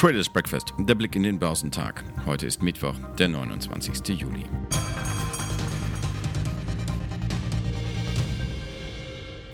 Traders Breakfast, der Blick in den Börsentag. Heute ist Mittwoch, der 29. Juli.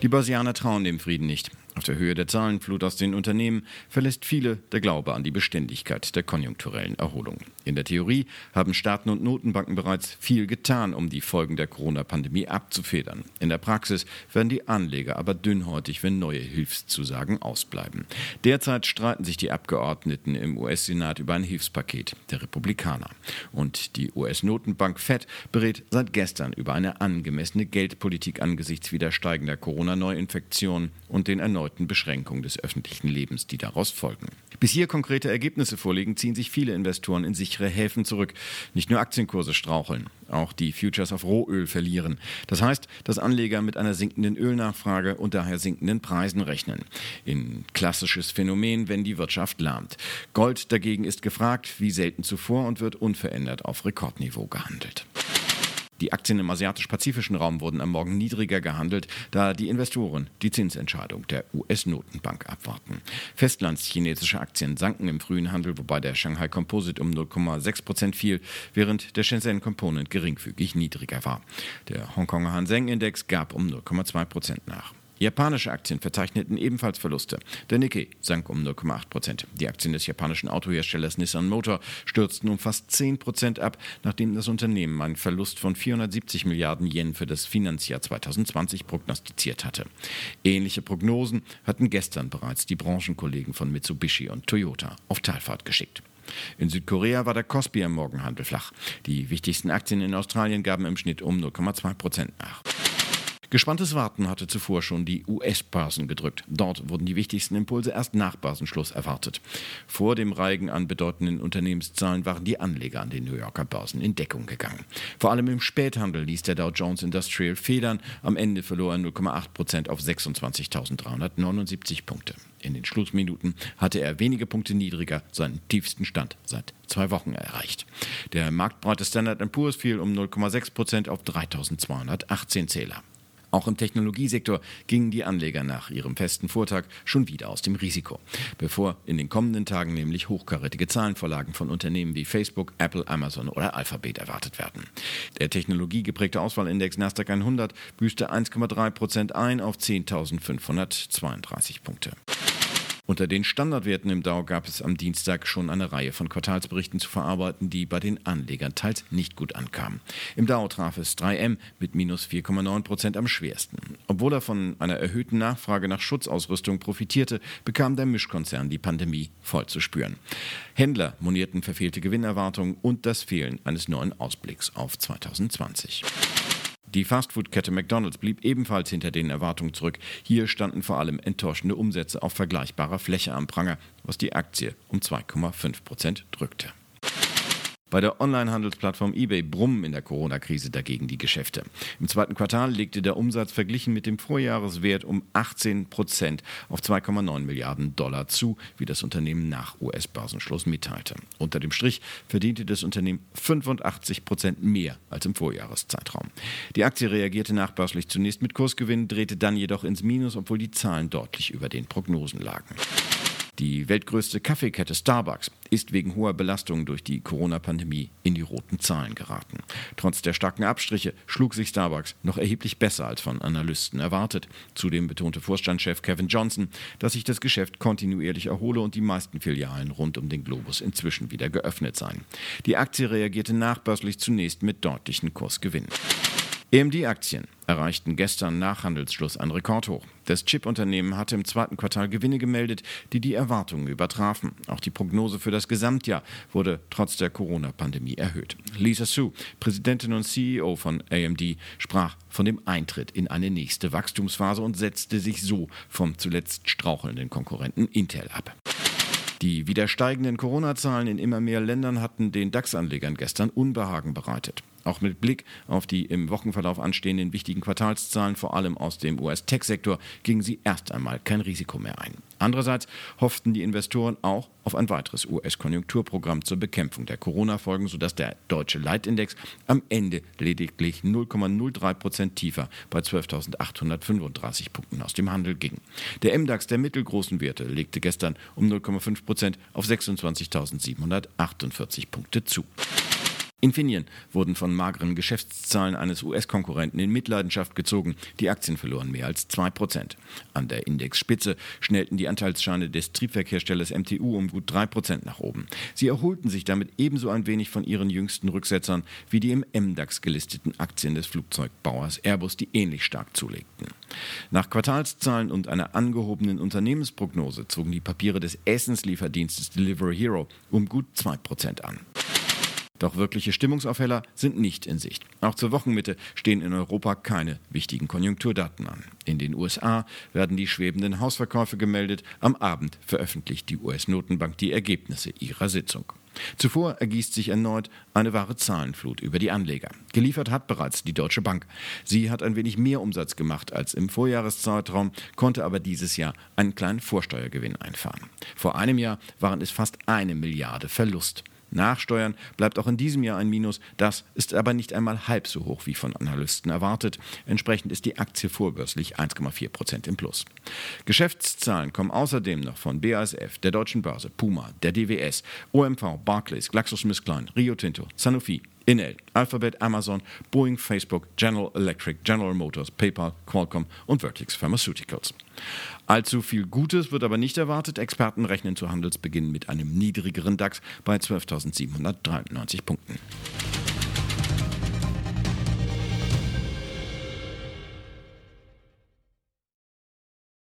Die Börsianer trauen dem Frieden nicht. Auf der Höhe der Zahlenflut aus den Unternehmen verlässt viele der Glaube an die Beständigkeit der konjunkturellen Erholung. In der Theorie haben Staaten und Notenbanken bereits viel getan, um die Folgen der Corona-Pandemie abzufedern. In der Praxis werden die Anleger aber dünnhäutig, wenn neue Hilfszusagen ausbleiben. Derzeit streiten sich die Abgeordneten im US-Senat über ein Hilfspaket der Republikaner. Und die US-Notenbank Fed berät seit gestern über eine angemessene Geldpolitik angesichts wieder steigender Corona-Neuinfektionen und den erneuten erneuten Beschränkung des öffentlichen Lebens, die daraus folgen. Bis hier konkrete Ergebnisse vorliegen, ziehen sich viele Investoren in sichere Häfen zurück. Nicht nur Aktienkurse straucheln, auch die Futures auf Rohöl verlieren. Das heißt, dass Anleger mit einer sinkenden Ölnachfrage und daher sinkenden Preisen rechnen. Ein klassisches Phänomen, wenn die Wirtschaft lahmt. Gold dagegen ist gefragt, wie selten zuvor und wird unverändert auf Rekordniveau gehandelt. Die Aktien im asiatisch-pazifischen Raum wurden am Morgen niedriger gehandelt, da die Investoren die Zinsentscheidung der US-Notenbank abwarten. Festlandschinesische Aktien sanken im frühen Handel, wobei der Shanghai Composite um 0,6 Prozent fiel, während der Shenzhen Component geringfügig niedriger war. Der Hongkonger Hang Seng Index gab um 0,2 Prozent nach. Japanische Aktien verzeichneten ebenfalls Verluste. Der Nikkei sank um 0,8 Prozent. Die Aktien des japanischen Autoherstellers Nissan Motor stürzten um fast 10 Prozent ab, nachdem das Unternehmen einen Verlust von 470 Milliarden Yen für das Finanzjahr 2020 prognostiziert hatte. Ähnliche Prognosen hatten gestern bereits die Branchenkollegen von Mitsubishi und Toyota auf Talfahrt geschickt. In Südkorea war der Kospi am Morgenhandel flach. Die wichtigsten Aktien in Australien gaben im Schnitt um 0,2 Prozent nach. Gespanntes Warten hatte zuvor schon die US-Börsen gedrückt. Dort wurden die wichtigsten Impulse erst nach Börsenschluss erwartet. Vor dem Reigen an bedeutenden Unternehmenszahlen waren die Anleger an den New Yorker Börsen in Deckung gegangen. Vor allem im Späthandel ließ der Dow Jones Industrial federn. Am Ende verlor er 0,8 Prozent auf 26.379 Punkte. In den Schlussminuten hatte er wenige Punkte niedriger seinen tiefsten Stand seit zwei Wochen erreicht. Der marktbreite Standard Poor's fiel um 0,6 Prozent auf 3.218 Zähler. Auch im Technologiesektor gingen die Anleger nach ihrem festen Vortag schon wieder aus dem Risiko. Bevor in den kommenden Tagen nämlich hochkarätige Zahlenvorlagen von Unternehmen wie Facebook, Apple, Amazon oder Alphabet erwartet werden. Der technologiegeprägte Auswahlindex Nasdaq 100 büßte 1,3 Prozent ein auf 10.532 Punkte. Unter den Standardwerten im Dow gab es am Dienstag schon eine Reihe von Quartalsberichten zu verarbeiten, die bei den Anlegern teils nicht gut ankamen. Im Dow traf es 3M mit minus 4,9 Prozent am schwersten. Obwohl er von einer erhöhten Nachfrage nach Schutzausrüstung profitierte, bekam der Mischkonzern die Pandemie voll zu spüren. Händler monierten verfehlte Gewinnerwartungen und das Fehlen eines neuen Ausblicks auf 2020. Die Fastfood-Kette McDonald's blieb ebenfalls hinter den Erwartungen zurück. Hier standen vor allem enttäuschende Umsätze auf vergleichbarer Fläche am Pranger, was die Aktie um 2,5 Prozent drückte. Bei der Online-Handelsplattform eBay brummen in der Corona-Krise dagegen die Geschäfte. Im zweiten Quartal legte der Umsatz verglichen mit dem Vorjahreswert um 18 Prozent auf 2,9 Milliarden Dollar zu, wie das Unternehmen nach US-Börsenschluss mitteilte. Unter dem Strich verdiente das Unternehmen 85 Prozent mehr als im Vorjahreszeitraum. Die Aktie reagierte nachbörslich zunächst mit Kursgewinn, drehte dann jedoch ins Minus, obwohl die Zahlen deutlich über den Prognosen lagen. Die weltgrößte Kaffeekette Starbucks ist wegen hoher Belastungen durch die Corona-Pandemie in die roten Zahlen geraten. Trotz der starken Abstriche schlug sich Starbucks noch erheblich besser als von Analysten erwartet. Zudem betonte Vorstandschef Kevin Johnson, dass sich das Geschäft kontinuierlich erhole und die meisten Filialen rund um den Globus inzwischen wieder geöffnet seien. Die Aktie reagierte nachbörslich zunächst mit deutlichen Kursgewinnen. AMD-Aktien erreichten gestern nach Handelsschluss ein Rekordhoch. Das Chip-Unternehmen hatte im zweiten Quartal Gewinne gemeldet, die die Erwartungen übertrafen. Auch die Prognose für das Gesamtjahr wurde trotz der Corona-Pandemie erhöht. Lisa Su, Präsidentin und CEO von AMD, sprach von dem Eintritt in eine nächste Wachstumsphase und setzte sich so vom zuletzt strauchelnden Konkurrenten Intel ab. Die wieder steigenden Corona-Zahlen in immer mehr Ländern hatten den DAX-Anlegern gestern Unbehagen bereitet. Auch mit Blick auf die im Wochenverlauf anstehenden wichtigen Quartalszahlen, vor allem aus dem US-Tech-Sektor, gingen sie erst einmal kein Risiko mehr ein. Andererseits hofften die Investoren auch auf ein weiteres US-Konjunkturprogramm zur Bekämpfung der Corona-Folgen, sodass der deutsche Leitindex am Ende lediglich 0,03 Prozent tiefer bei 12.835 Punkten aus dem Handel ging. Der MDAX der mittelgroßen Werte legte gestern um 0,5 Prozent auf 26.748 Punkte zu. Infineon wurden von mageren Geschäftszahlen eines US-Konkurrenten in Mitleidenschaft gezogen. Die Aktien verloren mehr als 2%. An der Indexspitze schnellten die Anteilsscheine des Triebwerkherstellers MTU um gut 3% nach oben. Sie erholten sich damit ebenso ein wenig von ihren jüngsten Rücksetzern wie die im MDAX gelisteten Aktien des Flugzeugbauers Airbus, die ähnlich stark zulegten. Nach Quartalszahlen und einer angehobenen Unternehmensprognose zogen die Papiere des Essenslieferdienstes Delivery Hero um gut 2% an. Doch wirkliche Stimmungsaufheller sind nicht in Sicht. Auch zur Wochenmitte stehen in Europa keine wichtigen Konjunkturdaten an. In den USA werden die schwebenden Hausverkäufe gemeldet. Am Abend veröffentlicht die US-Notenbank die Ergebnisse ihrer Sitzung. Zuvor ergießt sich erneut eine wahre Zahlenflut über die Anleger. Geliefert hat bereits die Deutsche Bank. Sie hat ein wenig mehr Umsatz gemacht als im Vorjahreszeitraum, konnte aber dieses Jahr einen kleinen Vorsteuergewinn einfahren. Vor einem Jahr waren es fast eine Milliarde Verlust. Nachsteuern bleibt auch in diesem Jahr ein Minus. Das ist aber nicht einmal halb so hoch wie von Analysten erwartet. Entsprechend ist die Aktie vorbörslich 1,4 Prozent im Plus. Geschäftszahlen kommen außerdem noch von BASF, der Deutschen Börse, Puma, der DWS, OMV, Barclays, GlaxoSmithKline, Rio Tinto, Sanofi, Inel, Alphabet, Amazon, Boeing, Facebook, General Electric, General Motors, PayPal, Qualcomm und Vertex Pharmaceuticals. Allzu viel Gutes wird aber nicht erwartet. Experten rechnen zu Handelsbeginn mit einem niedrigeren DAX bei 12.793 Punkten.